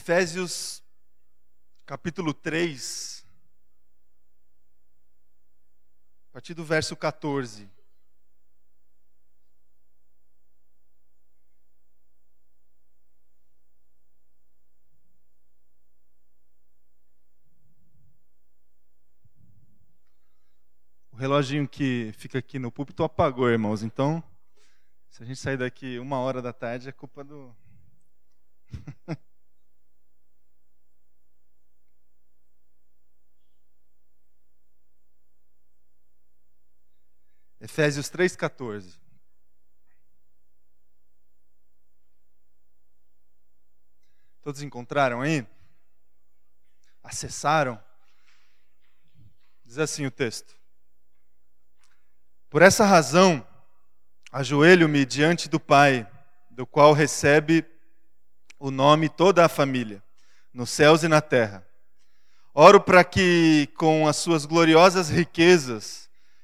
Efésios capítulo 3, a partir do verso 14. O reloginho que fica aqui no púlpito apagou, irmãos. Então, se a gente sair daqui uma hora da tarde, é culpa do. Efésios 3,14. Todos encontraram aí? Acessaram? Diz assim o texto: Por essa razão, ajoelho-me diante do Pai, do qual recebe o nome toda a família, nos céus e na terra. Oro para que, com as suas gloriosas riquezas,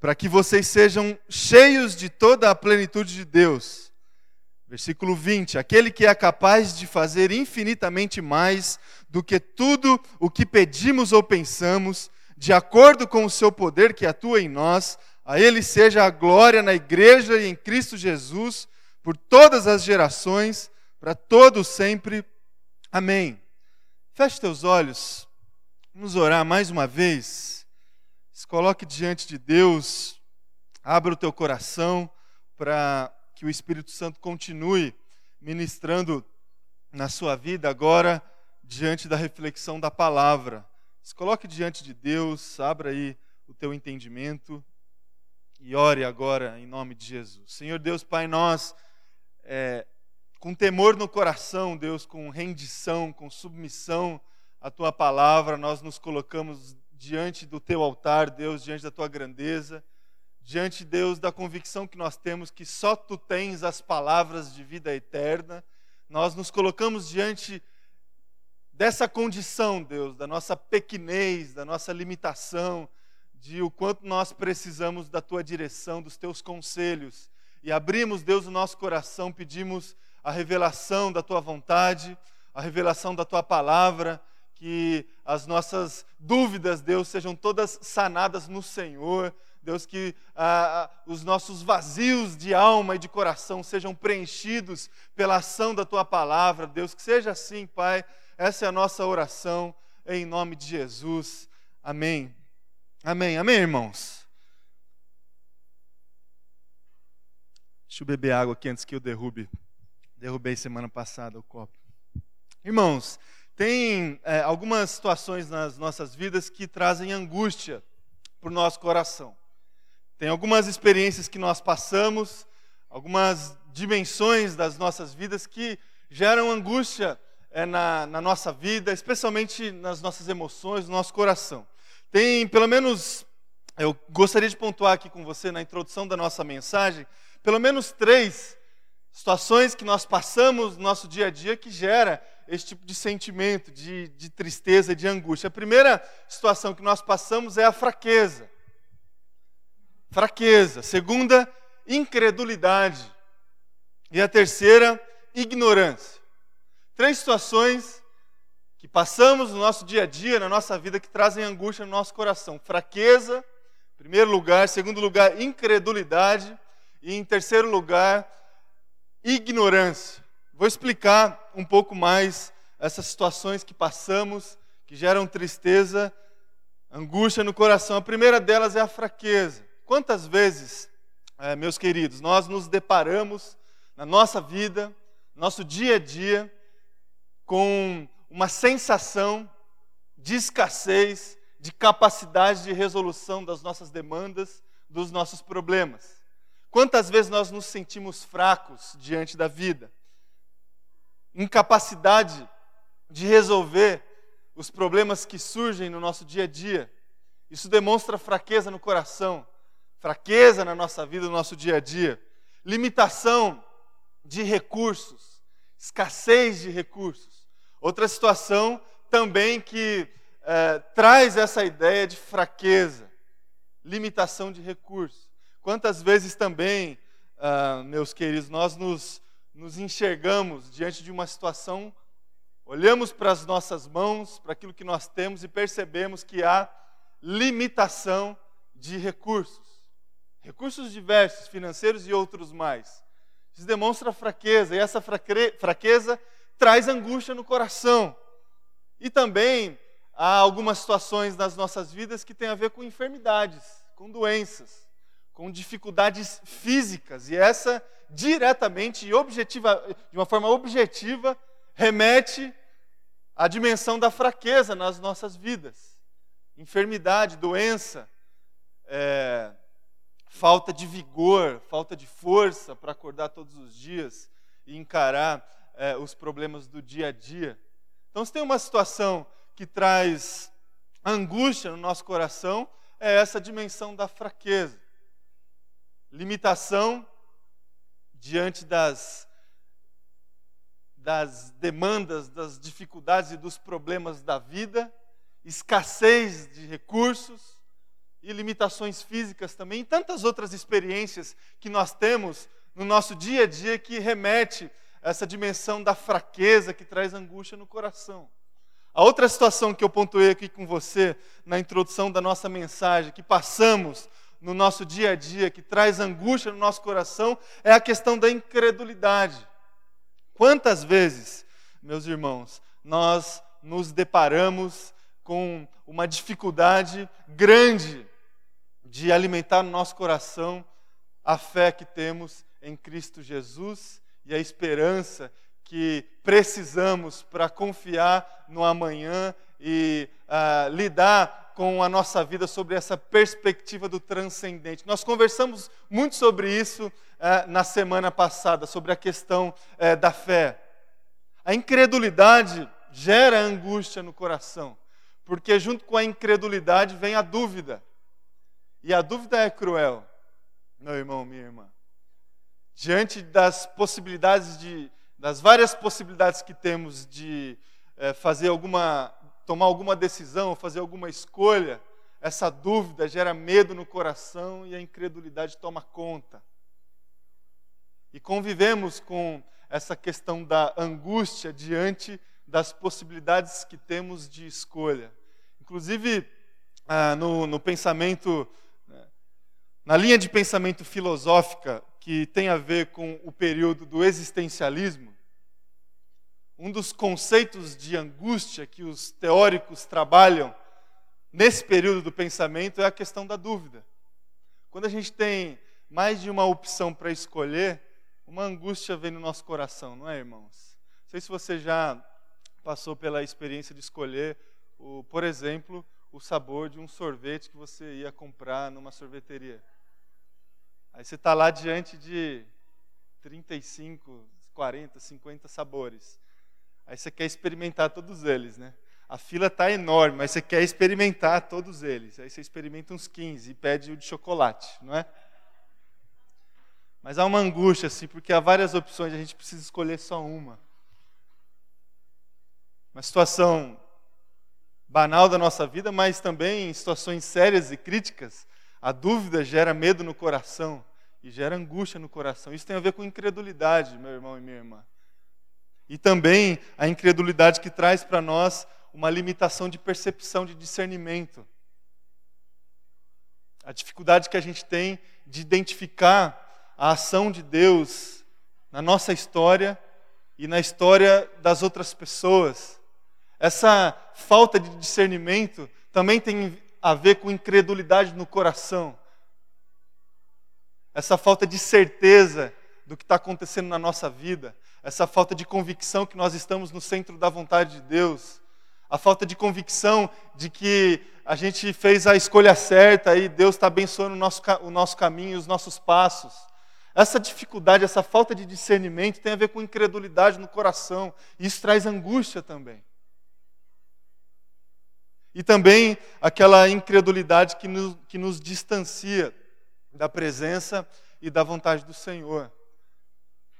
para que vocês sejam cheios de toda a plenitude de Deus. Versículo 20: Aquele que é capaz de fazer infinitamente mais do que tudo o que pedimos ou pensamos, de acordo com o seu poder que atua em nós, a Ele seja a glória na igreja e em Cristo Jesus, por todas as gerações, para todos sempre. Amém. Feche teus olhos, vamos orar mais uma vez. Se coloque diante de Deus, abra o teu coração para que o Espírito Santo continue ministrando na sua vida agora diante da reflexão da palavra. Se coloque diante de Deus, abra aí o teu entendimento e ore agora em nome de Jesus. Senhor Deus, Pai, nós, é, com temor no coração, Deus, com rendição, com submissão à tua palavra, nós nos colocamos diante do teu altar, Deus, diante da tua grandeza, diante, Deus, da convicção que nós temos que só tu tens as palavras de vida eterna. Nós nos colocamos diante dessa condição, Deus, da nossa pequenez, da nossa limitação, de o quanto nós precisamos da tua direção, dos teus conselhos. E abrimos, Deus, o nosso coração, pedimos a revelação da tua vontade, a revelação da tua palavra, que as nossas dúvidas, Deus, sejam todas sanadas no Senhor. Deus, que ah, ah, os nossos vazios de alma e de coração sejam preenchidos pela ação da tua palavra. Deus, que seja assim, Pai. Essa é a nossa oração, em nome de Jesus. Amém. Amém. Amém, irmãos. Deixa eu beber água aqui antes que eu derrube. Derrubei semana passada o copo. Irmãos, tem é, algumas situações nas nossas vidas que trazem angústia para o nosso coração. Tem algumas experiências que nós passamos, algumas dimensões das nossas vidas que geram angústia é, na, na nossa vida, especialmente nas nossas emoções, no nosso coração. Tem pelo menos, eu gostaria de pontuar aqui com você na introdução da nossa mensagem, pelo menos três situações que nós passamos no nosso dia a dia que gera esse tipo de sentimento de, de tristeza, de angústia. A primeira situação que nós passamos é a fraqueza. Fraqueza. Segunda, incredulidade. E a terceira, ignorância. Três situações que passamos no nosso dia a dia, na nossa vida, que trazem angústia no nosso coração. Fraqueza, em primeiro lugar. Segundo lugar, incredulidade. E em terceiro lugar, ignorância. Vou explicar um pouco mais essas situações que passamos, que geram tristeza, angústia no coração. A primeira delas é a fraqueza. Quantas vezes, é, meus queridos, nós nos deparamos na nossa vida, nosso dia a dia, com uma sensação de escassez, de capacidade de resolução das nossas demandas, dos nossos problemas. Quantas vezes nós nos sentimos fracos diante da vida? Incapacidade de resolver os problemas que surgem no nosso dia a dia. Isso demonstra fraqueza no coração, fraqueza na nossa vida, no nosso dia a dia, limitação de recursos, escassez de recursos. Outra situação também que é, traz essa ideia de fraqueza, limitação de recursos. Quantas vezes também, ah, meus queridos, nós nos, nos enxergamos diante de uma situação, olhamos para as nossas mãos, para aquilo que nós temos e percebemos que há limitação de recursos. Recursos diversos, financeiros e outros mais. Isso demonstra fraqueza, e essa fraqueza traz angústia no coração. E também há algumas situações nas nossas vidas que têm a ver com enfermidades, com doenças, com dificuldades físicas, e essa diretamente e objetiva, de uma forma objetiva, remete à dimensão da fraqueza nas nossas vidas enfermidade, doença, é, falta de vigor, falta de força para acordar todos os dias e encarar é, os problemas do dia a dia. Então, se tem uma situação que traz angústia no nosso coração, é essa dimensão da fraqueza. Limitação diante das, das demandas, das dificuldades e dos problemas da vida escassez de recursos e limitações físicas também, e tantas outras experiências que nós temos no nosso dia a dia que remete a essa dimensão da fraqueza que traz angústia no coração. A outra situação que eu pontuei aqui com você na introdução da nossa mensagem, que passamos no nosso dia a dia, que traz angústia no nosso coração, é a questão da incredulidade. Quantas vezes, meus irmãos, nós nos deparamos com uma dificuldade grande de alimentar no nosso coração a fé que temos em Cristo Jesus e a esperança que precisamos para confiar no amanhã e uh, lidar com a nossa vida sobre essa perspectiva do transcendente. Nós conversamos muito sobre isso uh, na semana passada, sobre a questão uh, da fé. A incredulidade gera angústia no coração. Porque junto com a incredulidade vem a dúvida. E a dúvida é cruel, meu irmão, minha irmã. Diante das possibilidades de, das várias possibilidades que temos de é, fazer alguma, tomar alguma decisão, fazer alguma escolha, essa dúvida gera medo no coração e a incredulidade toma conta. E convivemos com essa questão da angústia diante das possibilidades que temos de escolha. Inclusive, ah, no, no pensamento, né, na linha de pensamento filosófica que tem a ver com o período do existencialismo, um dos conceitos de angústia que os teóricos trabalham nesse período do pensamento é a questão da dúvida. Quando a gente tem mais de uma opção para escolher, uma angústia vem no nosso coração, não é, irmãos? Não sei se você já passou pela experiência de escolher o, por exemplo, o sabor de um sorvete que você ia comprar numa sorveteria. Aí você está lá diante de 35, 40, 50 sabores. Aí você quer experimentar todos eles, né? A fila está enorme, mas você quer experimentar todos eles. Aí você experimenta uns 15 e pede o de chocolate, não é? Mas há uma angústia, assim, porque há várias opções, a gente precisa escolher só uma. Uma situação banal da nossa vida, mas também em situações sérias e críticas, a dúvida gera medo no coração e gera angústia no coração. Isso tem a ver com incredulidade, meu irmão e minha irmã. E também a incredulidade que traz para nós uma limitação de percepção, de discernimento. A dificuldade que a gente tem de identificar a ação de Deus na nossa história e na história das outras pessoas. Essa falta de discernimento também tem a ver com incredulidade no coração. Essa falta de certeza do que está acontecendo na nossa vida, essa falta de convicção que nós estamos no centro da vontade de Deus, a falta de convicção de que a gente fez a escolha certa e Deus está abençoando o nosso, o nosso caminho, os nossos passos. Essa dificuldade, essa falta de discernimento tem a ver com incredulidade no coração, e isso traz angústia também. E também aquela incredulidade que nos, que nos distancia da presença e da vontade do Senhor.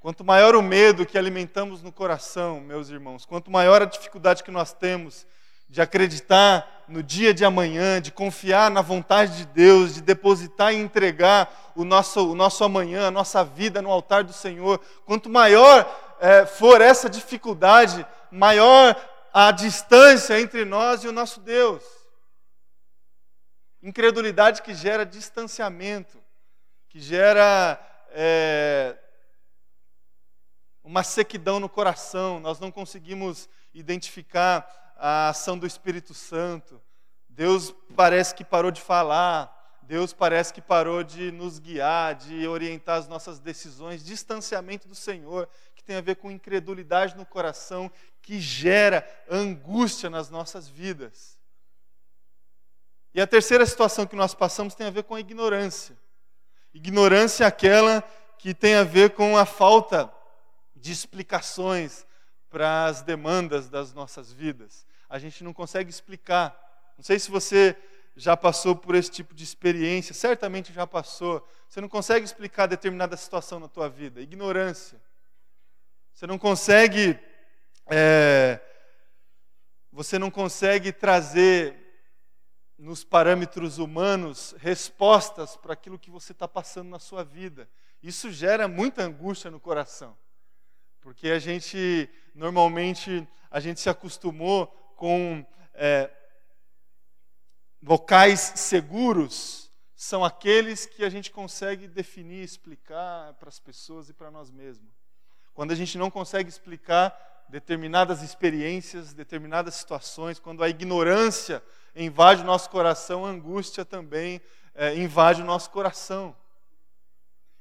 Quanto maior o medo que alimentamos no coração, meus irmãos, quanto maior a dificuldade que nós temos de acreditar no dia de amanhã, de confiar na vontade de Deus, de depositar e entregar o nosso, o nosso amanhã, a nossa vida no altar do Senhor, quanto maior é, for essa dificuldade, maior a distância entre nós e o nosso Deus. Incredulidade que gera distanciamento, que gera é, uma sequidão no coração, nós não conseguimos identificar a ação do Espírito Santo. Deus parece que parou de falar, Deus parece que parou de nos guiar, de orientar as nossas decisões, distanciamento do Senhor, que tem a ver com incredulidade no coração, que gera angústia nas nossas vidas. E a terceira situação que nós passamos tem a ver com a ignorância. Ignorância é aquela que tem a ver com a falta de explicações para as demandas das nossas vidas. A gente não consegue explicar. Não sei se você já passou por esse tipo de experiência, certamente já passou. Você não consegue explicar determinada situação na tua vida. Ignorância. Você não consegue. É, você não consegue trazer nos parâmetros humanos respostas para aquilo que você está passando na sua vida. Isso gera muita angústia no coração. Porque a gente, normalmente, a gente se acostumou com é, locais seguros, são aqueles que a gente consegue definir, explicar para as pessoas e para nós mesmos. Quando a gente não consegue explicar determinadas experiências, determinadas situações, quando a ignorância invade o nosso coração, a angústia também é, invade o nosso coração.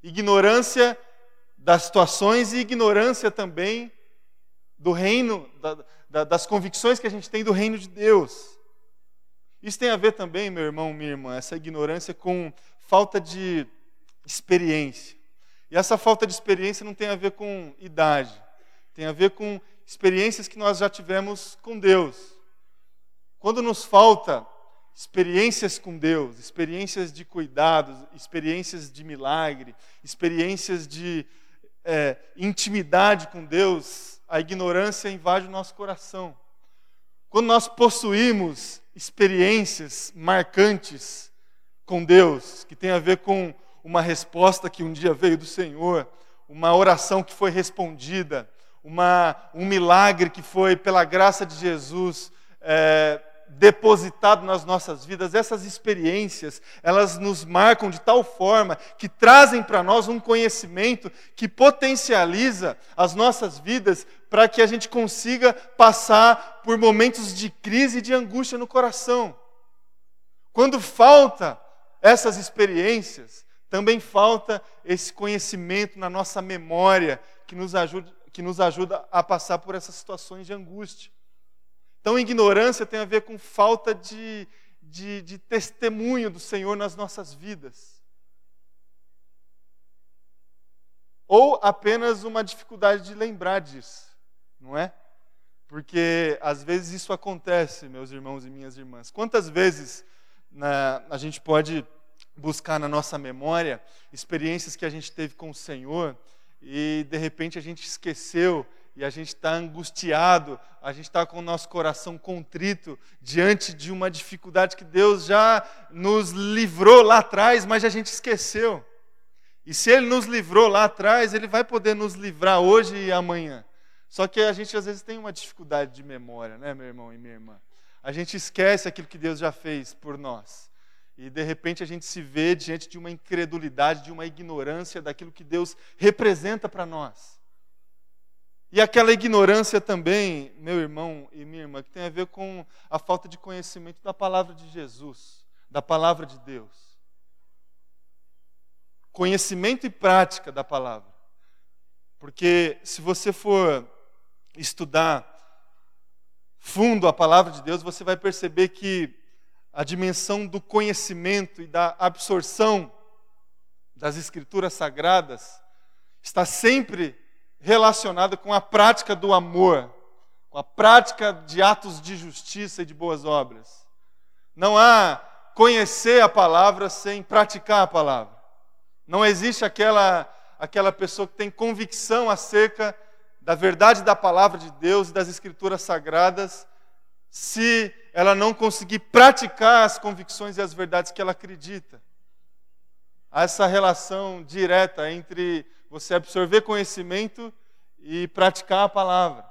Ignorância das situações e ignorância também do reino, da, da, das convicções que a gente tem do reino de Deus. Isso tem a ver também, meu irmão, minha irmã, essa ignorância com falta de experiência. E essa falta de experiência não tem a ver com idade, tem a ver com experiências que nós já tivemos com Deus. Quando nos falta experiências com Deus, experiências de cuidados, experiências de milagre, experiências de é, intimidade com Deus, a ignorância invade o nosso coração. Quando nós possuímos experiências marcantes com Deus, que tem a ver com uma resposta que um dia veio do Senhor, uma oração que foi respondida, uma, um milagre que foi, pela graça de Jesus, é, depositado nas nossas vidas, essas experiências, elas nos marcam de tal forma que trazem para nós um conhecimento que potencializa as nossas vidas para que a gente consiga passar por momentos de crise e de angústia no coração. Quando falta essas experiências, também falta esse conhecimento na nossa memória que nos ajuda, que nos ajuda a passar por essas situações de angústia. Então, ignorância tem a ver com falta de, de, de testemunho do Senhor nas nossas vidas. Ou apenas uma dificuldade de lembrar disso, não é? Porque às vezes isso acontece, meus irmãos e minhas irmãs. Quantas vezes na, a gente pode buscar na nossa memória experiências que a gente teve com o Senhor e de repente a gente esqueceu e a gente está angustiado, a gente está com o nosso coração contrito diante de uma dificuldade que Deus já nos livrou lá atrás, mas a gente esqueceu. E se Ele nos livrou lá atrás, Ele vai poder nos livrar hoje e amanhã. Só que a gente às vezes tem uma dificuldade de memória, né, meu irmão e minha irmã? A gente esquece aquilo que Deus já fez por nós. E de repente a gente se vê diante de uma incredulidade, de uma ignorância daquilo que Deus representa para nós. E aquela ignorância também, meu irmão e minha irmã, que tem a ver com a falta de conhecimento da palavra de Jesus, da palavra de Deus. Conhecimento e prática da palavra. Porque se você for estudar fundo a palavra de Deus, você vai perceber que a dimensão do conhecimento e da absorção das escrituras sagradas está sempre relacionada com a prática do amor, com a prática de atos de justiça e de boas obras. Não há conhecer a palavra sem praticar a palavra. Não existe aquela aquela pessoa que tem convicção acerca da verdade da palavra de Deus e das escrituras sagradas se ela não conseguir praticar as convicções e as verdades que ela acredita. Há essa relação direta entre você absorver conhecimento e praticar a palavra.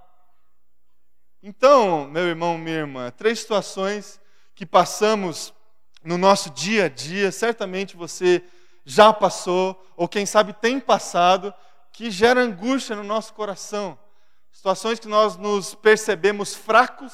Então, meu irmão, minha irmã, três situações que passamos no nosso dia a dia, certamente você já passou, ou quem sabe tem passado, que gera angústia no nosso coração. Situações que nós nos percebemos fracos,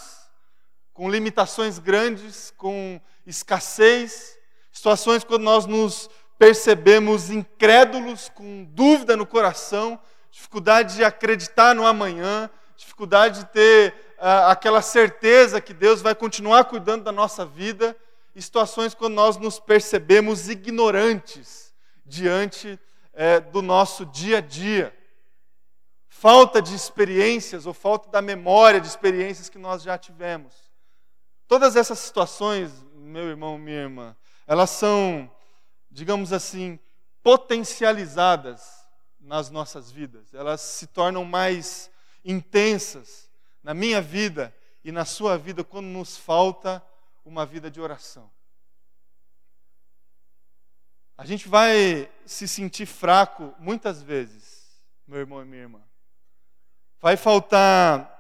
com limitações grandes, com escassez, situações quando nós nos percebemos incrédulos, com dúvida no coração, dificuldade de acreditar no amanhã, dificuldade de ter uh, aquela certeza que Deus vai continuar cuidando da nossa vida, e situações quando nós nos percebemos ignorantes diante uh, do nosso dia a dia. Falta de experiências ou falta da memória de experiências que nós já tivemos. Todas essas situações, meu irmão, minha irmã, elas são, digamos assim, potencializadas nas nossas vidas. Elas se tornam mais intensas na minha vida e na sua vida quando nos falta uma vida de oração. A gente vai se sentir fraco muitas vezes, meu irmão e minha irmã. Vai faltar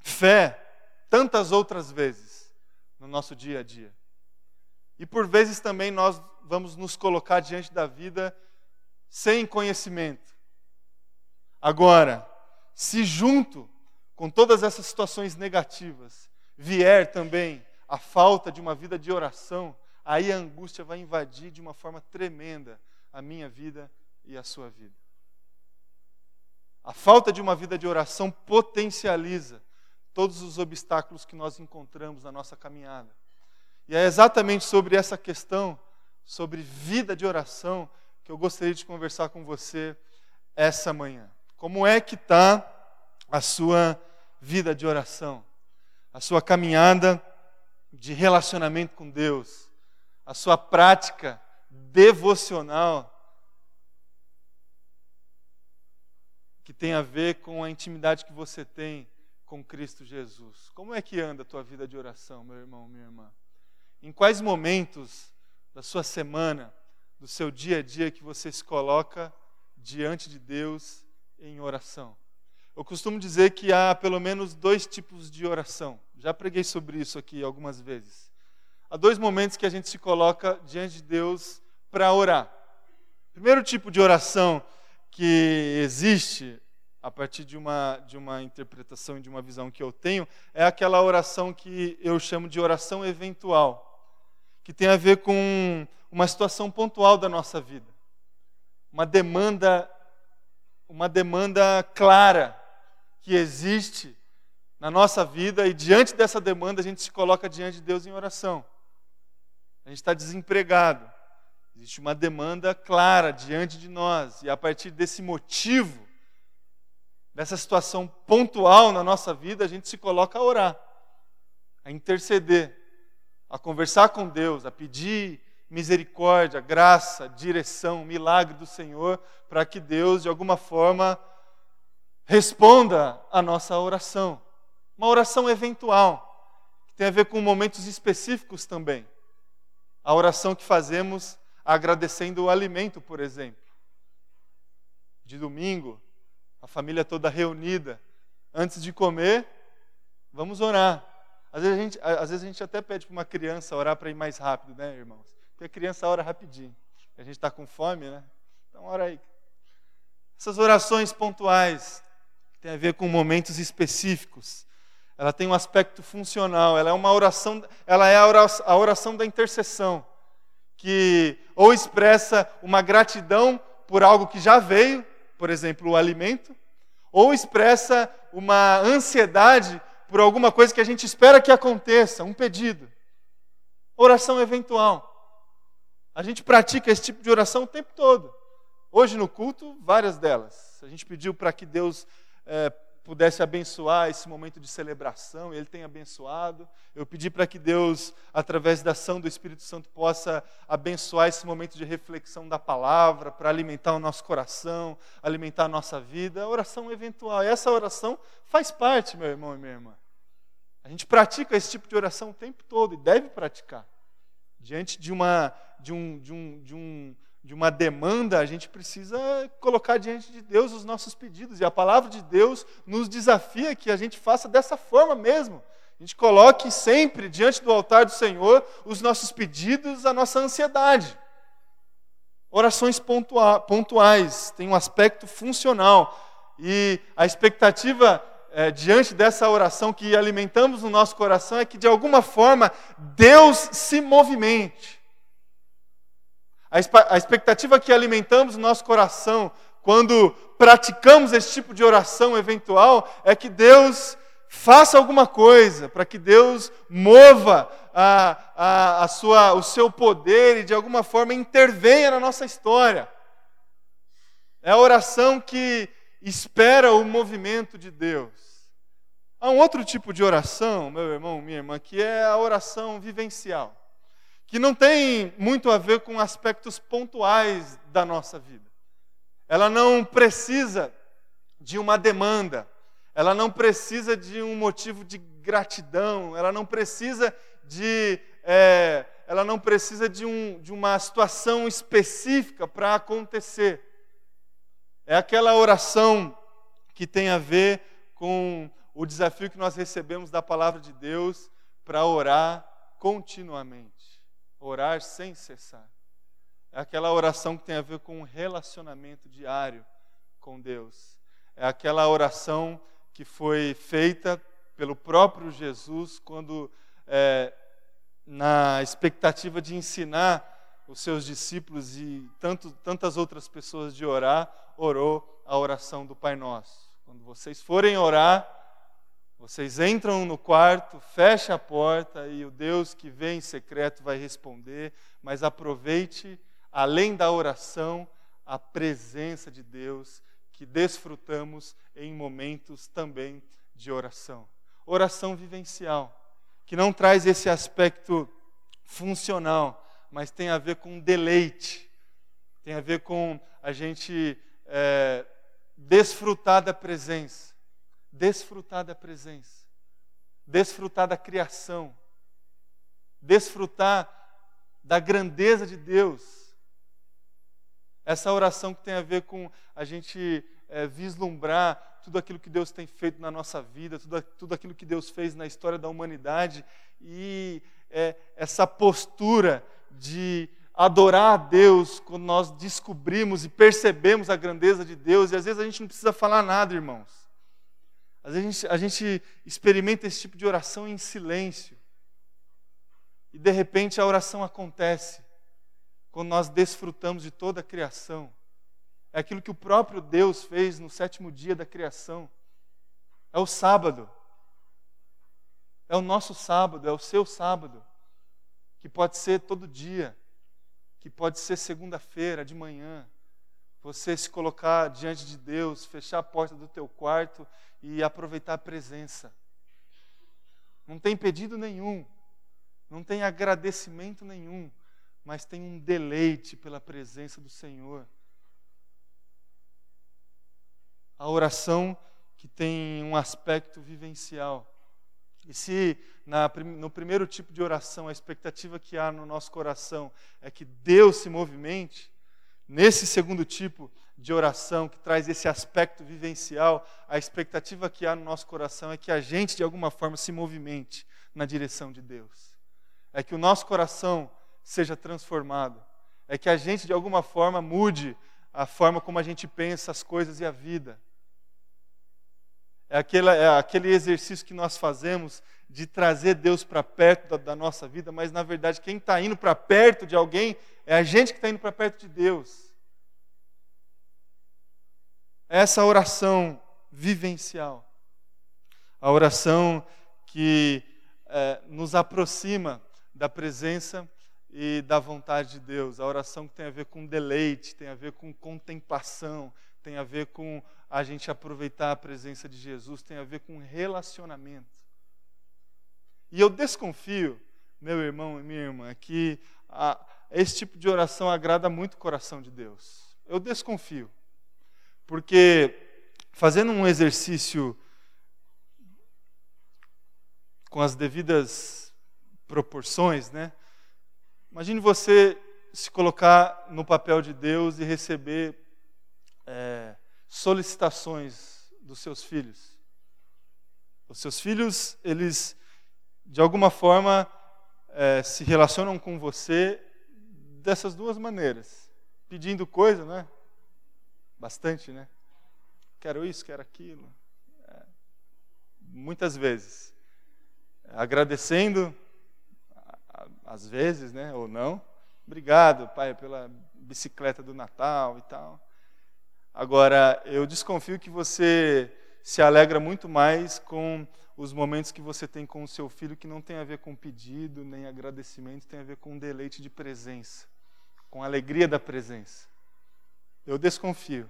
fé tantas outras vezes no nosso dia a dia. E por vezes também nós vamos nos colocar diante da vida sem conhecimento. Agora, se junto com todas essas situações negativas vier também a falta de uma vida de oração, aí a angústia vai invadir de uma forma tremenda a minha vida e a sua vida. A falta de uma vida de oração potencializa todos os obstáculos que nós encontramos na nossa caminhada. E é exatamente sobre essa questão, sobre vida de oração, que eu gostaria de conversar com você essa manhã. Como é que está a sua vida de oração, a sua caminhada de relacionamento com Deus, a sua prática devocional que tem a ver com a intimidade que você tem com Cristo Jesus. Como é que anda a tua vida de oração, meu irmão, minha irmã? Em quais momentos da sua semana do seu dia a dia que você se coloca diante de Deus em oração. Eu costumo dizer que há pelo menos dois tipos de oração. Já preguei sobre isso aqui algumas vezes. Há dois momentos que a gente se coloca diante de Deus para orar. O primeiro tipo de oração que existe a partir de uma, de uma interpretação e de uma visão que eu tenho, é aquela oração que eu chamo de oração eventual, que tem a ver com uma situação pontual da nossa vida, uma demanda, uma demanda clara que existe na nossa vida e diante dessa demanda a gente se coloca diante de Deus em oração. A gente está desempregado, existe uma demanda clara diante de nós e a partir desse motivo, dessa situação pontual na nossa vida, a gente se coloca a orar, a interceder, a conversar com Deus, a pedir misericórdia, graça, direção, milagre do Senhor, para que Deus, de alguma forma, responda a nossa oração. Uma oração eventual, que tem a ver com momentos específicos também. A oração que fazemos agradecendo o alimento, por exemplo. De domingo, a família toda reunida, antes de comer, vamos orar. Às vezes a gente, às vezes a gente até pede para uma criança orar para ir mais rápido, né, irmãos? Porque a criança ora rapidinho. A gente está com fome, né? Então ora aí. Essas orações pontuais, tem a ver com momentos específicos, ela tem um aspecto funcional, ela é uma oração, ela é a oração, a oração da intercessão, que ou expressa uma gratidão por algo que já veio, por exemplo, o alimento, ou expressa uma ansiedade por alguma coisa que a gente espera que aconteça, um pedido. Oração eventual. A gente pratica esse tipo de oração o tempo todo. Hoje no culto, várias delas. A gente pediu para que Deus é, pudesse abençoar esse momento de celebração, Ele tem abençoado. Eu pedi para que Deus, através da ação do Espírito Santo, possa abençoar esse momento de reflexão da palavra, para alimentar o nosso coração, alimentar a nossa vida. Oração eventual. Essa oração faz parte, meu irmão e minha irmã. A gente pratica esse tipo de oração o tempo todo e deve praticar. Diante de uma, de um, de um, de um de uma demanda, a gente precisa colocar diante de Deus os nossos pedidos. E a palavra de Deus nos desafia que a gente faça dessa forma mesmo. A gente coloque sempre diante do altar do Senhor os nossos pedidos, a nossa ansiedade. Orações pontuais, tem um aspecto funcional. E a expectativa é, diante dessa oração que alimentamos no nosso coração é que, de alguma forma, Deus se movimente. A expectativa que alimentamos no nosso coração quando praticamos esse tipo de oração eventual é que Deus faça alguma coisa, para que Deus mova a, a, a sua, o seu poder e de alguma forma intervenha na nossa história. É a oração que espera o movimento de Deus. Há um outro tipo de oração, meu irmão, minha irmã, que é a oração vivencial que não tem muito a ver com aspectos pontuais da nossa vida. Ela não precisa de uma demanda, ela não precisa de um motivo de gratidão, ela não precisa de, é, ela não precisa de, um, de uma situação específica para acontecer. É aquela oração que tem a ver com o desafio que nós recebemos da palavra de Deus para orar continuamente orar sem cessar. É aquela oração que tem a ver com um relacionamento diário com Deus. É aquela oração que foi feita pelo próprio Jesus quando, é, na expectativa de ensinar os seus discípulos e tanto, tantas outras pessoas de orar, orou a oração do Pai Nosso. Quando vocês forem orar, vocês entram no quarto, fecha a porta e o Deus que vem em secreto vai responder, mas aproveite, além da oração, a presença de Deus que desfrutamos em momentos também de oração. Oração vivencial, que não traz esse aspecto funcional, mas tem a ver com deleite, tem a ver com a gente é, desfrutar da presença desfrutar da presença, desfrutar da criação, desfrutar da grandeza de Deus. Essa oração que tem a ver com a gente é, vislumbrar tudo aquilo que Deus tem feito na nossa vida, tudo, tudo aquilo que Deus fez na história da humanidade e é, essa postura de adorar a Deus quando nós descobrimos e percebemos a grandeza de Deus, e às vezes a gente não precisa falar nada, irmãos. Às vezes a gente, a gente experimenta esse tipo de oração em silêncio. E de repente a oração acontece quando nós desfrutamos de toda a criação. É aquilo que o próprio Deus fez no sétimo dia da criação. É o sábado. É o nosso sábado, é o seu sábado. Que pode ser todo dia, que pode ser segunda-feira de manhã, você se colocar diante de Deus, fechar a porta do teu quarto e aproveitar a presença. Não tem pedido nenhum, não tem agradecimento nenhum, mas tem um deleite pela presença do Senhor. A oração que tem um aspecto vivencial. E se na, no primeiro tipo de oração a expectativa que há no nosso coração é que Deus se movimente, Nesse segundo tipo de oração, que traz esse aspecto vivencial, a expectativa que há no nosso coração é que a gente, de alguma forma, se movimente na direção de Deus. É que o nosso coração seja transformado. É que a gente, de alguma forma, mude a forma como a gente pensa as coisas e a vida. É aquele, é aquele exercício que nós fazemos de trazer Deus para perto da, da, nossa vida, mas na verdade quem está indo para perto de alguém é a gente que está indo para perto de Deus. Essa oração vivencial, a oração que é, nos aproxima da presença e da vontade de Deus, a oração que tem a ver com deleite, tem a ver com contemplação, tem a ver com a gente aproveitar a presença de Jesus, tem a ver com relacionamento. E eu desconfio, meu irmão e minha irmã, que a, esse tipo de oração agrada muito o coração de Deus. Eu desconfio. Porque fazendo um exercício com as devidas proporções, né? Imagine você se colocar no papel de Deus e receber solicitações dos seus filhos. Os seus filhos, eles, de alguma forma, é, se relacionam com você dessas duas maneiras. Pedindo coisa, né? Bastante, né? Quero isso, quero aquilo. É, muitas vezes. Agradecendo, às vezes, né? Ou não. Obrigado, pai, pela bicicleta do Natal e tal. Agora, eu desconfio que você se alegra muito mais com os momentos que você tem com o seu filho, que não tem a ver com pedido nem agradecimento, tem a ver com deleite de presença, com alegria da presença. Eu desconfio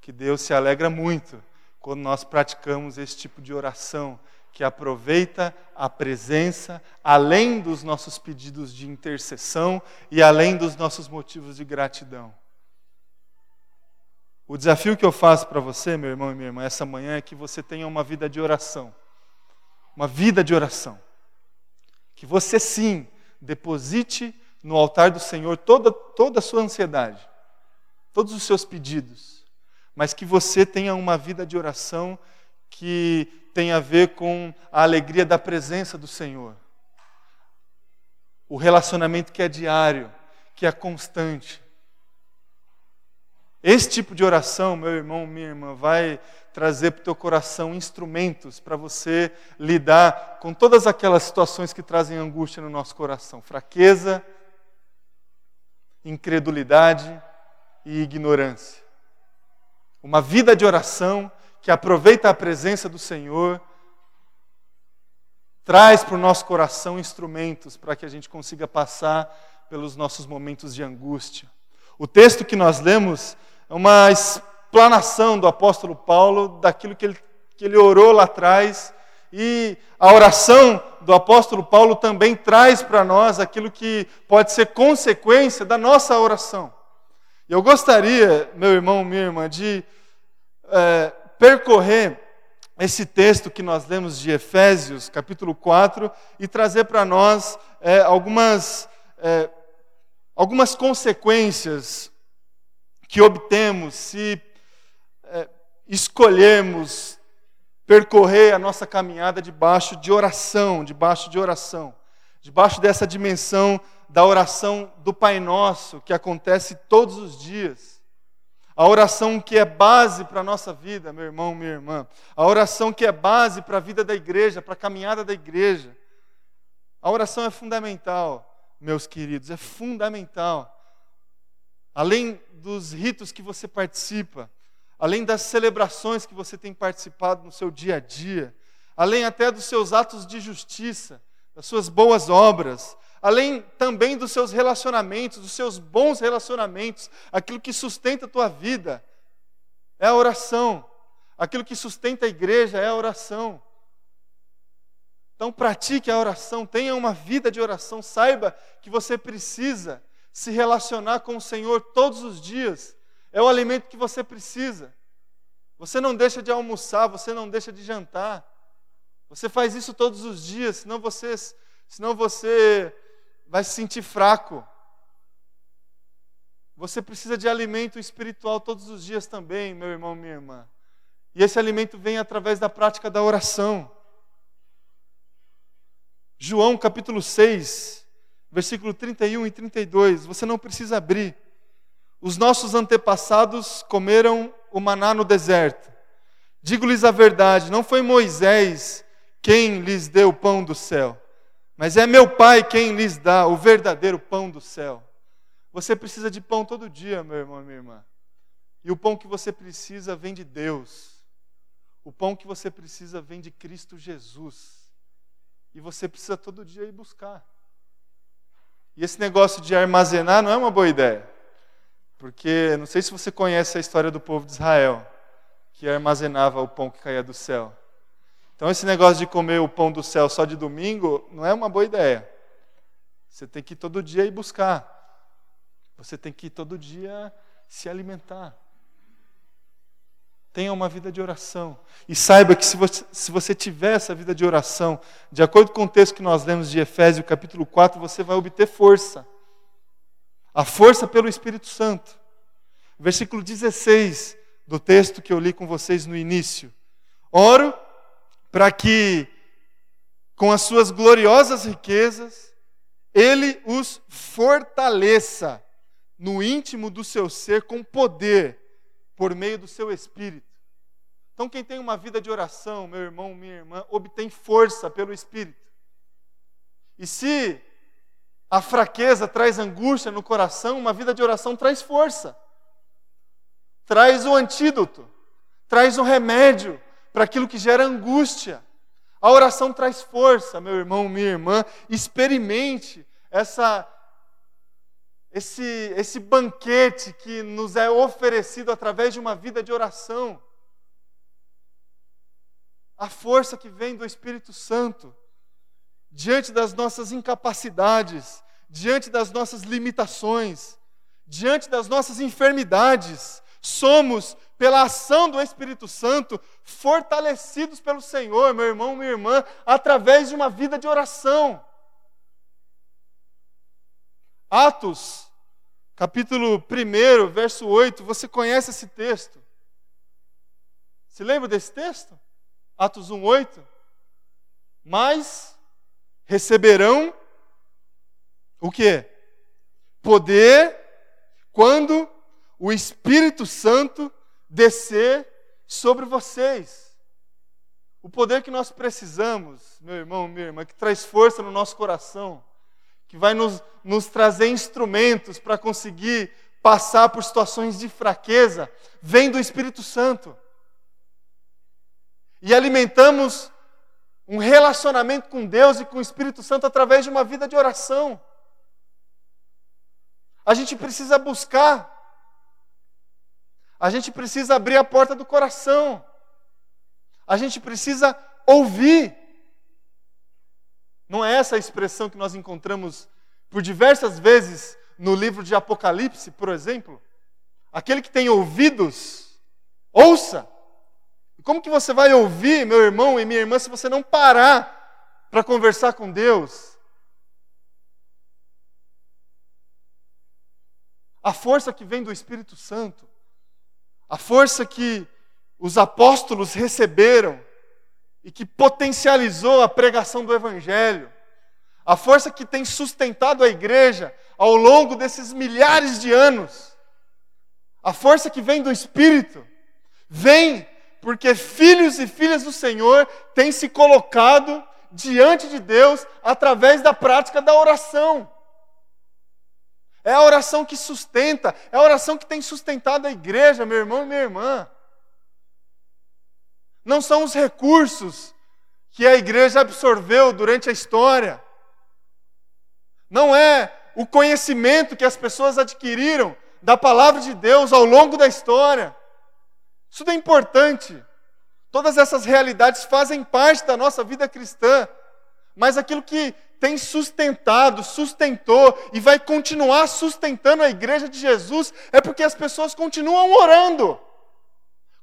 que Deus se alegra muito quando nós praticamos esse tipo de oração, que aproveita a presença além dos nossos pedidos de intercessão e além dos nossos motivos de gratidão. O desafio que eu faço para você, meu irmão e minha irmã, essa manhã é que você tenha uma vida de oração. Uma vida de oração. Que você sim deposite no altar do Senhor toda, toda a sua ansiedade todos os seus pedidos, mas que você tenha uma vida de oração que tenha a ver com a alegria da presença do Senhor. O relacionamento que é diário, que é constante. Esse tipo de oração, meu irmão, minha irmã, vai trazer para o teu coração instrumentos para você lidar com todas aquelas situações que trazem angústia no nosso coração: fraqueza, incredulidade, e ignorância. Uma vida de oração que aproveita a presença do Senhor, traz para o nosso coração instrumentos para que a gente consiga passar pelos nossos momentos de angústia. O texto que nós lemos uma explanação do apóstolo Paulo daquilo que ele, que ele orou lá atrás, e a oração do apóstolo Paulo também traz para nós aquilo que pode ser consequência da nossa oração. Eu gostaria, meu irmão, minha irmã, de é, percorrer esse texto que nós lemos de Efésios, capítulo 4, e trazer para nós é, algumas, é, algumas consequências que obtemos se é, escolhermos percorrer a nossa caminhada debaixo de oração, debaixo de oração, debaixo dessa dimensão da oração do Pai Nosso, que acontece todos os dias. A oração que é base para a nossa vida, meu irmão, minha irmã. A oração que é base para a vida da igreja, para a caminhada da igreja. A oração é fundamental, meus queridos, é fundamental. Além dos ritos que você participa, além das celebrações que você tem participado no seu dia a dia, além até dos seus atos de justiça, das suas boas obras, além também dos seus relacionamentos, dos seus bons relacionamentos, aquilo que sustenta a tua vida é a oração. Aquilo que sustenta a igreja é a oração. Então pratique a oração, tenha uma vida de oração, saiba que você precisa se relacionar com o Senhor todos os dias. É o alimento que você precisa. Você não deixa de almoçar, você não deixa de jantar. Você faz isso todos os dias, senão você, senão você vai se sentir fraco. Você precisa de alimento espiritual todos os dias também, meu irmão, minha irmã. E esse alimento vem através da prática da oração. João capítulo 6, versículo 31 e 32. Você não precisa abrir. Os nossos antepassados comeram o maná no deserto. Digo-lhes a verdade: não foi Moisés quem lhes deu o pão do céu mas é meu Pai quem lhes dá o verdadeiro pão do céu. Você precisa de pão todo dia, meu irmão e minha irmã. E o pão que você precisa vem de Deus. O pão que você precisa vem de Cristo Jesus. E você precisa todo dia ir buscar. E esse negócio de armazenar não é uma boa ideia. Porque não sei se você conhece a história do povo de Israel. que armazenava o pão que caía do céu. Então, esse negócio de comer o pão do céu só de domingo não é uma boa ideia. Você tem que ir todo dia ir buscar. Você tem que ir todo dia se alimentar. Tenha uma vida de oração. E saiba que se você, se você tiver essa vida de oração, de acordo com o texto que nós lemos de Efésios, capítulo 4, você vai obter força. A força pelo Espírito Santo. Versículo 16 do texto que eu li com vocês no início. Oro para que, com as suas gloriosas riquezas, Ele os fortaleça no íntimo do seu ser com poder por meio do seu espírito. Então, quem tem uma vida de oração, meu irmão, minha irmã, obtém força pelo espírito. E se a fraqueza traz angústia no coração, uma vida de oração traz força. Traz o antídoto, traz o remédio para aquilo que gera angústia. A oração traz força, meu irmão, minha irmã. Experimente essa esse, esse banquete que nos é oferecido através de uma vida de oração. A força que vem do Espírito Santo, diante das nossas incapacidades, diante das nossas limitações, diante das nossas enfermidades, somos, pela ação do Espírito Santo, fortalecidos pelo Senhor, meu irmão, minha irmã, através de uma vida de oração. Atos, capítulo 1, verso 8, você conhece esse texto? Se lembra desse texto? Atos 1, 8. Mas receberão o que? Poder quando o Espírito Santo descer sobre vocês. O poder que nós precisamos, meu irmão, minha irmã, que traz força no nosso coração que vai nos, nos trazer instrumentos para conseguir passar por situações de fraqueza, vem do Espírito Santo. E alimentamos um relacionamento com Deus e com o Espírito Santo através de uma vida de oração. A gente precisa buscar, a gente precisa abrir a porta do coração, a gente precisa ouvir. Não é essa a expressão que nós encontramos por diversas vezes no livro de Apocalipse, por exemplo? Aquele que tem ouvidos, ouça. Como que você vai ouvir, meu irmão e minha irmã, se você não parar para conversar com Deus? A força que vem do Espírito Santo, a força que os apóstolos receberam, e que potencializou a pregação do Evangelho, a força que tem sustentado a igreja ao longo desses milhares de anos, a força que vem do Espírito, vem porque filhos e filhas do Senhor têm se colocado diante de Deus através da prática da oração. É a oração que sustenta, é a oração que tem sustentado a igreja, meu irmão e minha irmã não são os recursos que a igreja absorveu durante a história, não é o conhecimento que as pessoas adquiriram da palavra de Deus ao longo da história. Isso é importante. Todas essas realidades fazem parte da nossa vida cristã, mas aquilo que tem sustentado, sustentou e vai continuar sustentando a igreja de Jesus é porque as pessoas continuam orando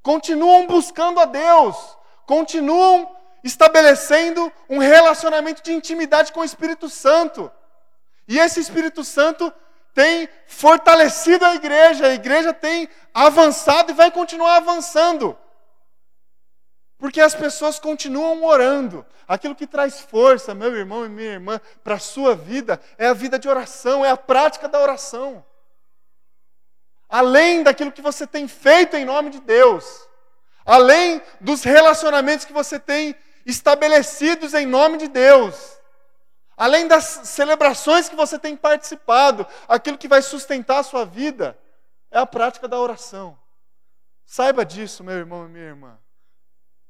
continuam buscando a Deus, continuam estabelecendo um relacionamento de intimidade com o Espírito Santo. E esse Espírito Santo tem fortalecido a igreja, a igreja tem avançado e vai continuar avançando. Porque as pessoas continuam orando. Aquilo que traz força, meu irmão e minha irmã, para a sua vida é a vida de oração, é a prática da oração além daquilo que você tem feito em nome de Deus, além dos relacionamentos que você tem estabelecidos em nome de Deus, além das celebrações que você tem participado, aquilo que vai sustentar a sua vida é a prática da oração. Saiba disso, meu irmão e minha irmã.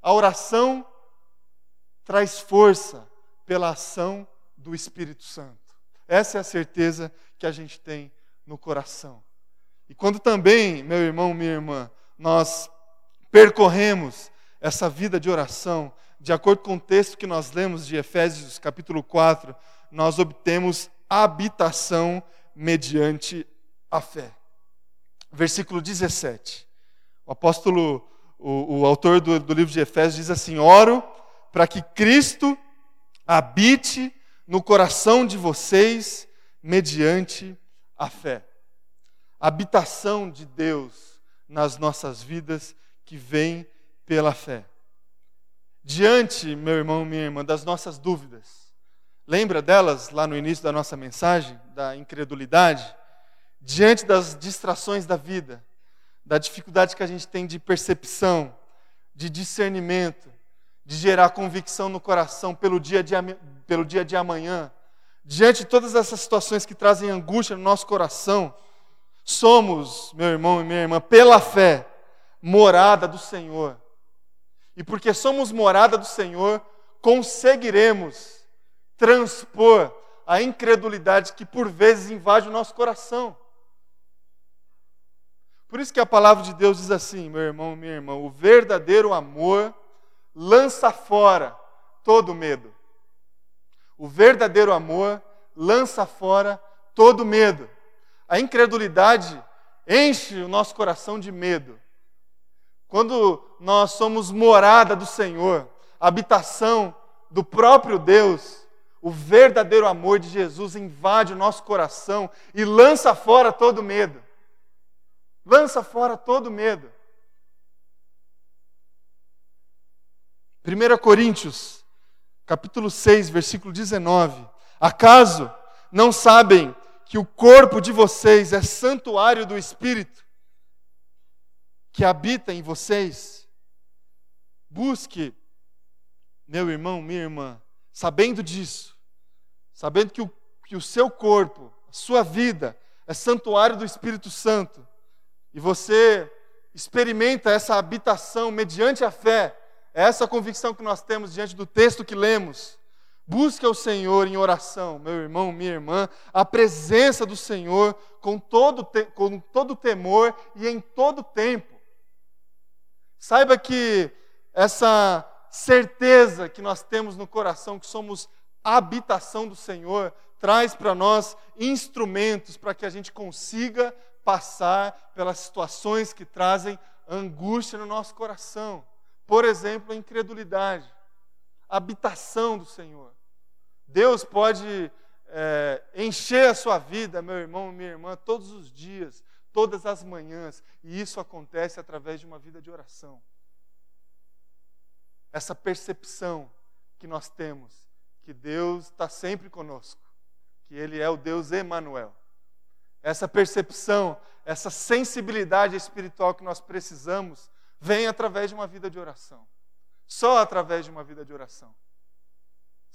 A oração traz força pela ação do Espírito Santo. Essa é a certeza que a gente tem no coração. E quando também, meu irmão, minha irmã, nós percorremos essa vida de oração, de acordo com o texto que nós lemos de Efésios capítulo 4, nós obtemos habitação mediante a fé. Versículo 17. O apóstolo, o, o autor do, do livro de Efésios diz assim: Oro para que Cristo habite no coração de vocês mediante a fé. Habitação de Deus nas nossas vidas que vem pela fé. Diante, meu irmão, minha irmã, das nossas dúvidas, lembra delas lá no início da nossa mensagem, da incredulidade? Diante das distrações da vida, da dificuldade que a gente tem de percepção, de discernimento, de gerar convicção no coração pelo dia de, pelo dia de amanhã, diante de todas essas situações que trazem angústia no nosso coração, somos, meu irmão e minha irmã, pela fé, morada do Senhor. E porque somos morada do Senhor, conseguiremos transpor a incredulidade que por vezes invade o nosso coração. Por isso que a palavra de Deus diz assim, meu irmão, minha irmã, o verdadeiro amor lança fora todo medo. O verdadeiro amor lança fora todo medo. A incredulidade enche o nosso coração de medo. Quando nós somos morada do Senhor, habitação do próprio Deus, o verdadeiro amor de Jesus invade o nosso coração e lança fora todo medo. Lança fora todo medo. 1 Coríntios, capítulo 6, versículo 19. Acaso não sabem que o corpo de vocês é santuário do Espírito que habita em vocês? Busque, meu irmão, minha irmã, sabendo disso, sabendo que o, que o seu corpo, a sua vida, é santuário do Espírito Santo, e você experimenta essa habitação mediante a fé, é essa convicção que nós temos diante do texto que lemos. Busque o Senhor em oração, meu irmão, minha irmã, a presença do Senhor com todo, com todo temor e em todo tempo. Saiba que essa certeza que nós temos no coração, que somos habitação do Senhor, traz para nós instrumentos para que a gente consiga passar pelas situações que trazem angústia no nosso coração. Por exemplo, a incredulidade, a habitação do Senhor. Deus pode é, encher a sua vida, meu irmão, minha irmã, todos os dias, todas as manhãs, e isso acontece através de uma vida de oração. Essa percepção que nós temos que Deus está sempre conosco, que Ele é o Deus Emanuel essa percepção, essa sensibilidade espiritual que nós precisamos, vem através de uma vida de oração. Só através de uma vida de oração.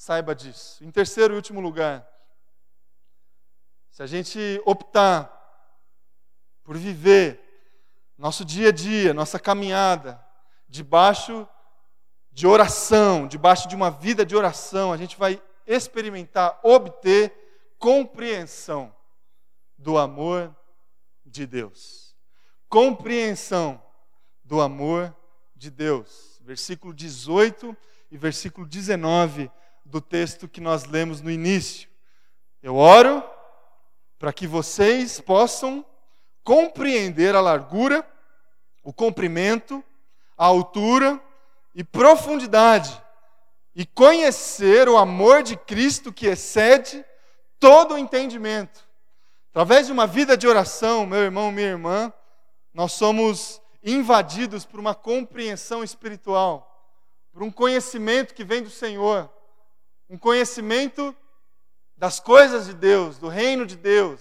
Saiba disso. Em terceiro e último lugar, se a gente optar por viver nosso dia a dia, nossa caminhada, debaixo de oração, debaixo de uma vida de oração, a gente vai experimentar, obter compreensão do amor de Deus. Compreensão do amor de Deus. Versículo 18 e versículo 19 do texto que nós lemos no início. Eu oro para que vocês possam compreender a largura, o comprimento, a altura e profundidade, e conhecer o amor de Cristo que excede todo o entendimento Através de uma vida de oração, meu irmão, minha irmã, nós somos invadidos por uma compreensão espiritual, por um conhecimento que vem do Senhor, um conhecimento das coisas de Deus, do reino de Deus.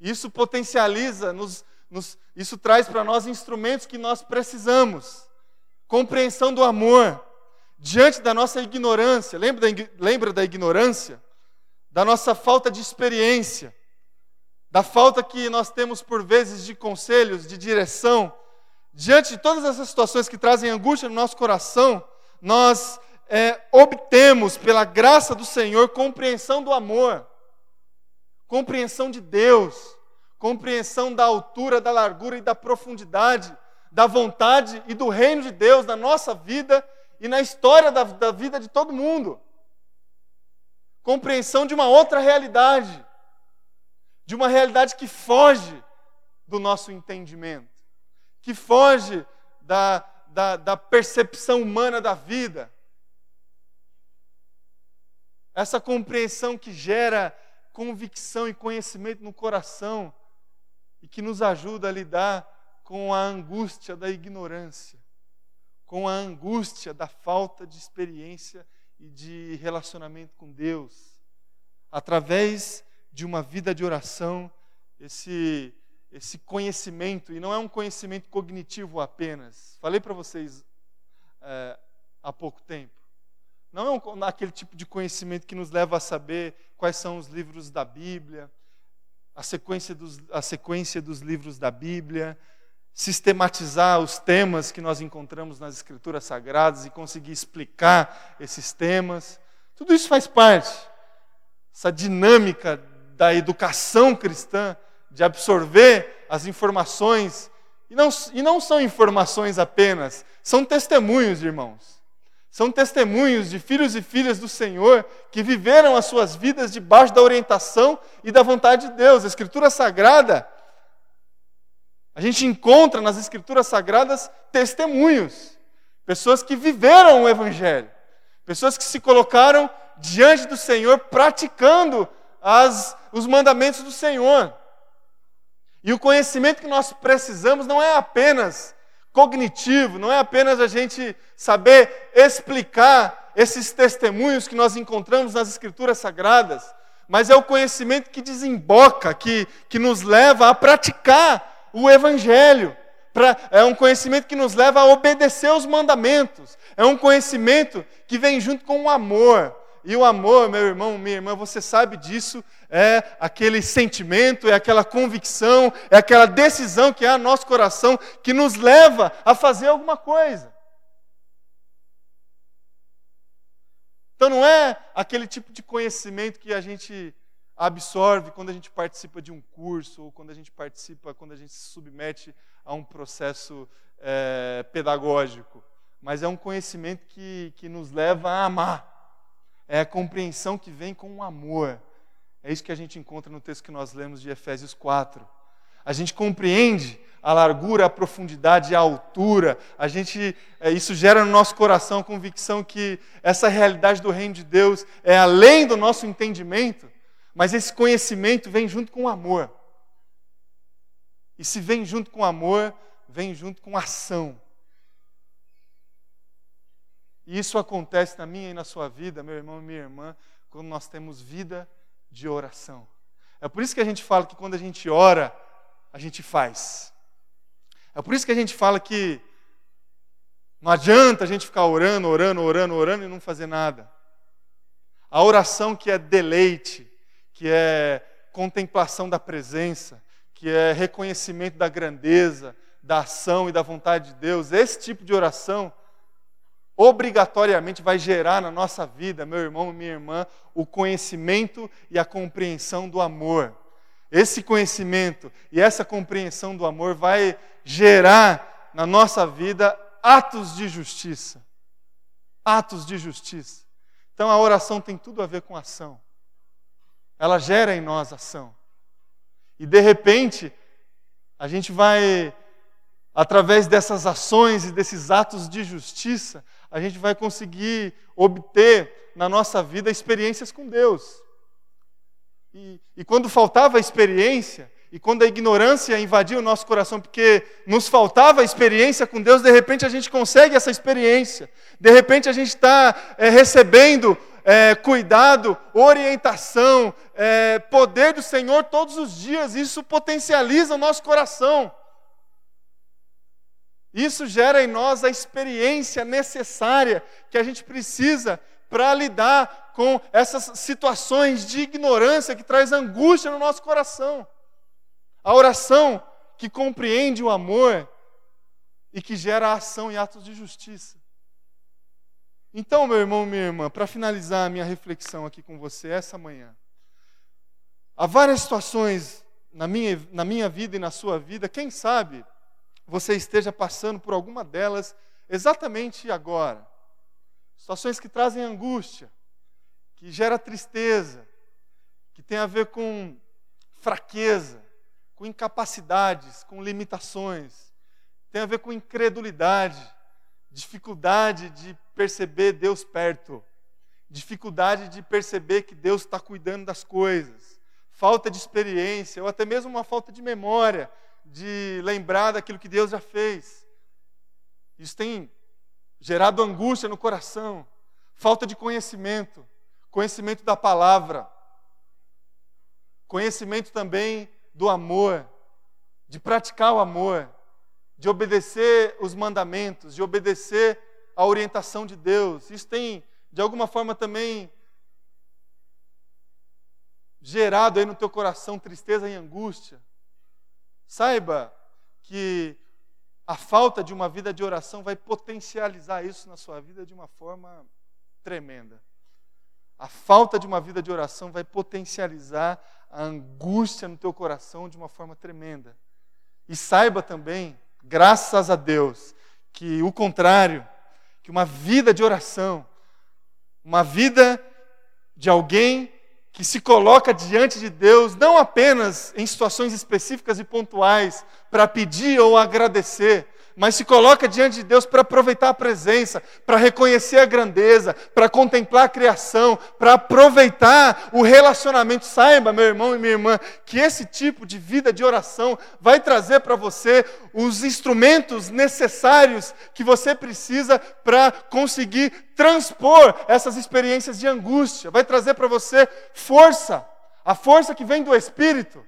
Isso potencializa, nos, nos, isso traz para nós instrumentos que nós precisamos. Compreensão do amor diante da nossa ignorância. Lembra da, lembra da ignorância? Da nossa falta de experiência da falta que nós temos por vezes de conselhos, de direção, diante de todas essas situações que trazem angústia no nosso coração, nós é, obtemos, pela graça do Senhor, compreensão do amor, compreensão de Deus, compreensão da altura, da largura e da profundidade da vontade e do reino de Deus na nossa vida e na história da, da vida de todo mundo. Compreensão de uma outra realidade, de uma realidade que foge do nosso entendimento, que foge da, da, da percepção humana da vida. Essa compreensão que gera convicção e conhecimento no coração e que nos ajuda a lidar com a angústia da ignorância, com a angústia da falta de experiência e de relacionamento com Deus. Através de uma vida de oração, esse, esse conhecimento, e não é um conhecimento cognitivo apenas. Falei para vocês é, há pouco tempo. Não é aquele tipo de conhecimento que nos leva a saber quais são os livros da Bíblia, a sequência dos, a sequência dos livros da Bíblia, sistematizar os temas que nós encontramos nas Escrituras Sagradas e conseguir explicar esses temas. Tudo isso faz parte. Essa dinâmica da educação cristã, de absorver as informações, e não, e não são informações apenas, são testemunhos, irmãos. São testemunhos de filhos e filhas do Senhor que viveram as suas vidas debaixo da orientação e da vontade de Deus. A Escritura Sagrada, a gente encontra nas Escrituras Sagradas testemunhos, pessoas que viveram o Evangelho, pessoas que se colocaram diante do Senhor praticando as, os mandamentos do Senhor. E o conhecimento que nós precisamos não é apenas cognitivo, não é apenas a gente saber explicar esses testemunhos que nós encontramos nas Escrituras Sagradas, mas é o conhecimento que desemboca, que, que nos leva a praticar o Evangelho. Pra, é um conhecimento que nos leva a obedecer os mandamentos. É um conhecimento que vem junto com o amor. E o amor, meu irmão, minha irmã, você sabe disso, é aquele sentimento, é aquela convicção, é aquela decisão que há no nosso coração que nos leva a fazer alguma coisa. Então não é aquele tipo de conhecimento que a gente absorve quando a gente participa de um curso, ou quando a gente participa, quando a gente se submete a um processo é, pedagógico, mas é um conhecimento que, que nos leva a amar é a compreensão que vem com o amor. É isso que a gente encontra no texto que nós lemos de Efésios 4. A gente compreende a largura, a profundidade, a altura. A gente, é, isso gera no nosso coração a convicção que essa realidade do reino de Deus é além do nosso entendimento, mas esse conhecimento vem junto com o amor. E se vem junto com o amor, vem junto com ação. E isso acontece na minha e na sua vida, meu irmão e minha irmã, quando nós temos vida de oração. É por isso que a gente fala que quando a gente ora, a gente faz. É por isso que a gente fala que não adianta a gente ficar orando, orando, orando, orando e não fazer nada. A oração que é deleite, que é contemplação da presença, que é reconhecimento da grandeza, da ação e da vontade de Deus, esse tipo de oração obrigatoriamente vai gerar na nossa vida, meu irmão e minha irmã, o conhecimento e a compreensão do amor. Esse conhecimento e essa compreensão do amor vai gerar na nossa vida atos de justiça. Atos de justiça. Então a oração tem tudo a ver com ação. Ela gera em nós ação. E de repente, a gente vai, através dessas ações e desses atos de justiça, a gente vai conseguir obter na nossa vida experiências com Deus. E, e quando faltava experiência, e quando a ignorância invadia o nosso coração, porque nos faltava experiência com Deus, de repente a gente consegue essa experiência. De repente a gente está é, recebendo é, cuidado, orientação, é, poder do Senhor todos os dias. Isso potencializa o nosso coração. Isso gera em nós a experiência necessária que a gente precisa para lidar com essas situações de ignorância que traz angústia no nosso coração. A oração que compreende o amor e que gera ação e atos de justiça. Então, meu irmão, minha irmã, para finalizar a minha reflexão aqui com você essa manhã, há várias situações na minha, na minha vida e na sua vida, quem sabe você esteja passando por alguma delas exatamente agora. Situações que trazem angústia, que gera tristeza, que tem a ver com fraqueza, com incapacidades, com limitações, tem a ver com incredulidade, dificuldade de perceber Deus perto, dificuldade de perceber que Deus está cuidando das coisas, falta de experiência ou até mesmo uma falta de memória de lembrar daquilo que Deus já fez. Isso tem gerado angústia no coração, falta de conhecimento, conhecimento da palavra, conhecimento também do amor, de praticar o amor, de obedecer os mandamentos, de obedecer a orientação de Deus. Isso tem, de alguma forma, também gerado aí no teu coração tristeza e angústia. Saiba que a falta de uma vida de oração vai potencializar isso na sua vida de uma forma tremenda. A falta de uma vida de oração vai potencializar a angústia no teu coração de uma forma tremenda. E saiba também, graças a Deus, que o contrário, que uma vida de oração, uma vida de alguém que se coloca diante de Deus, não apenas em situações específicas e pontuais, para pedir ou agradecer, mas se coloca diante de Deus para aproveitar a presença, para reconhecer a grandeza, para contemplar a criação, para aproveitar o relacionamento. Saiba, meu irmão e minha irmã, que esse tipo de vida de oração vai trazer para você os instrumentos necessários que você precisa para conseguir transpor essas experiências de angústia, vai trazer para você força, a força que vem do Espírito.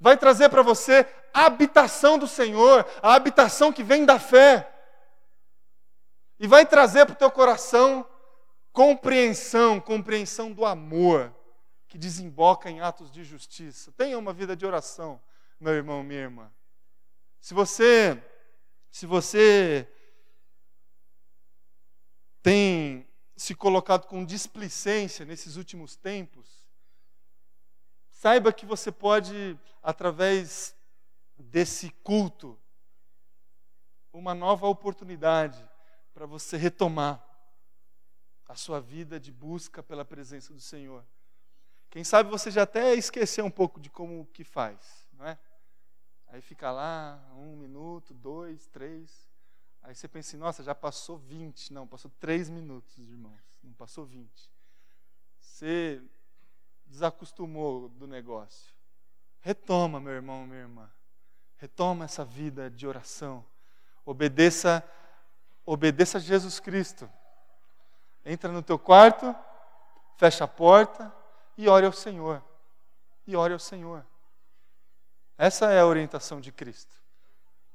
Vai trazer para você a habitação do Senhor, a habitação que vem da fé. E vai trazer para o teu coração compreensão, compreensão do amor que desemboca em atos de justiça. Tenha uma vida de oração, meu irmão, minha irmã. Se você se você tem se colocado com displicência nesses últimos tempos, Saiba que você pode, através desse culto, uma nova oportunidade para você retomar a sua vida de busca pela presença do Senhor. Quem sabe você já até esqueceu um pouco de como que faz, não é? Aí fica lá, um minuto, dois, três. Aí você pensa assim, nossa, já passou 20. Não, passou três minutos, irmãos. Não passou 20. Você desacostumou do negócio. Retoma, meu irmão, minha irmã. Retoma essa vida de oração. Obedeça, obedeça a Jesus Cristo. Entra no teu quarto, fecha a porta e ore ao Senhor. E ore ao Senhor. Essa é a orientação de Cristo.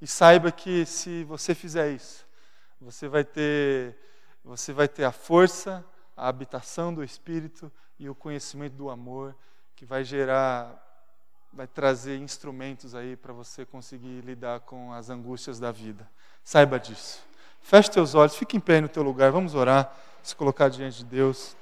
E saiba que se você fizer isso, você vai ter você vai ter a força, a habitação do Espírito e o conhecimento do amor que vai gerar, vai trazer instrumentos aí para você conseguir lidar com as angústias da vida. Saiba disso. Feche teus olhos, fique em pé no teu lugar, vamos orar, se colocar diante de Deus.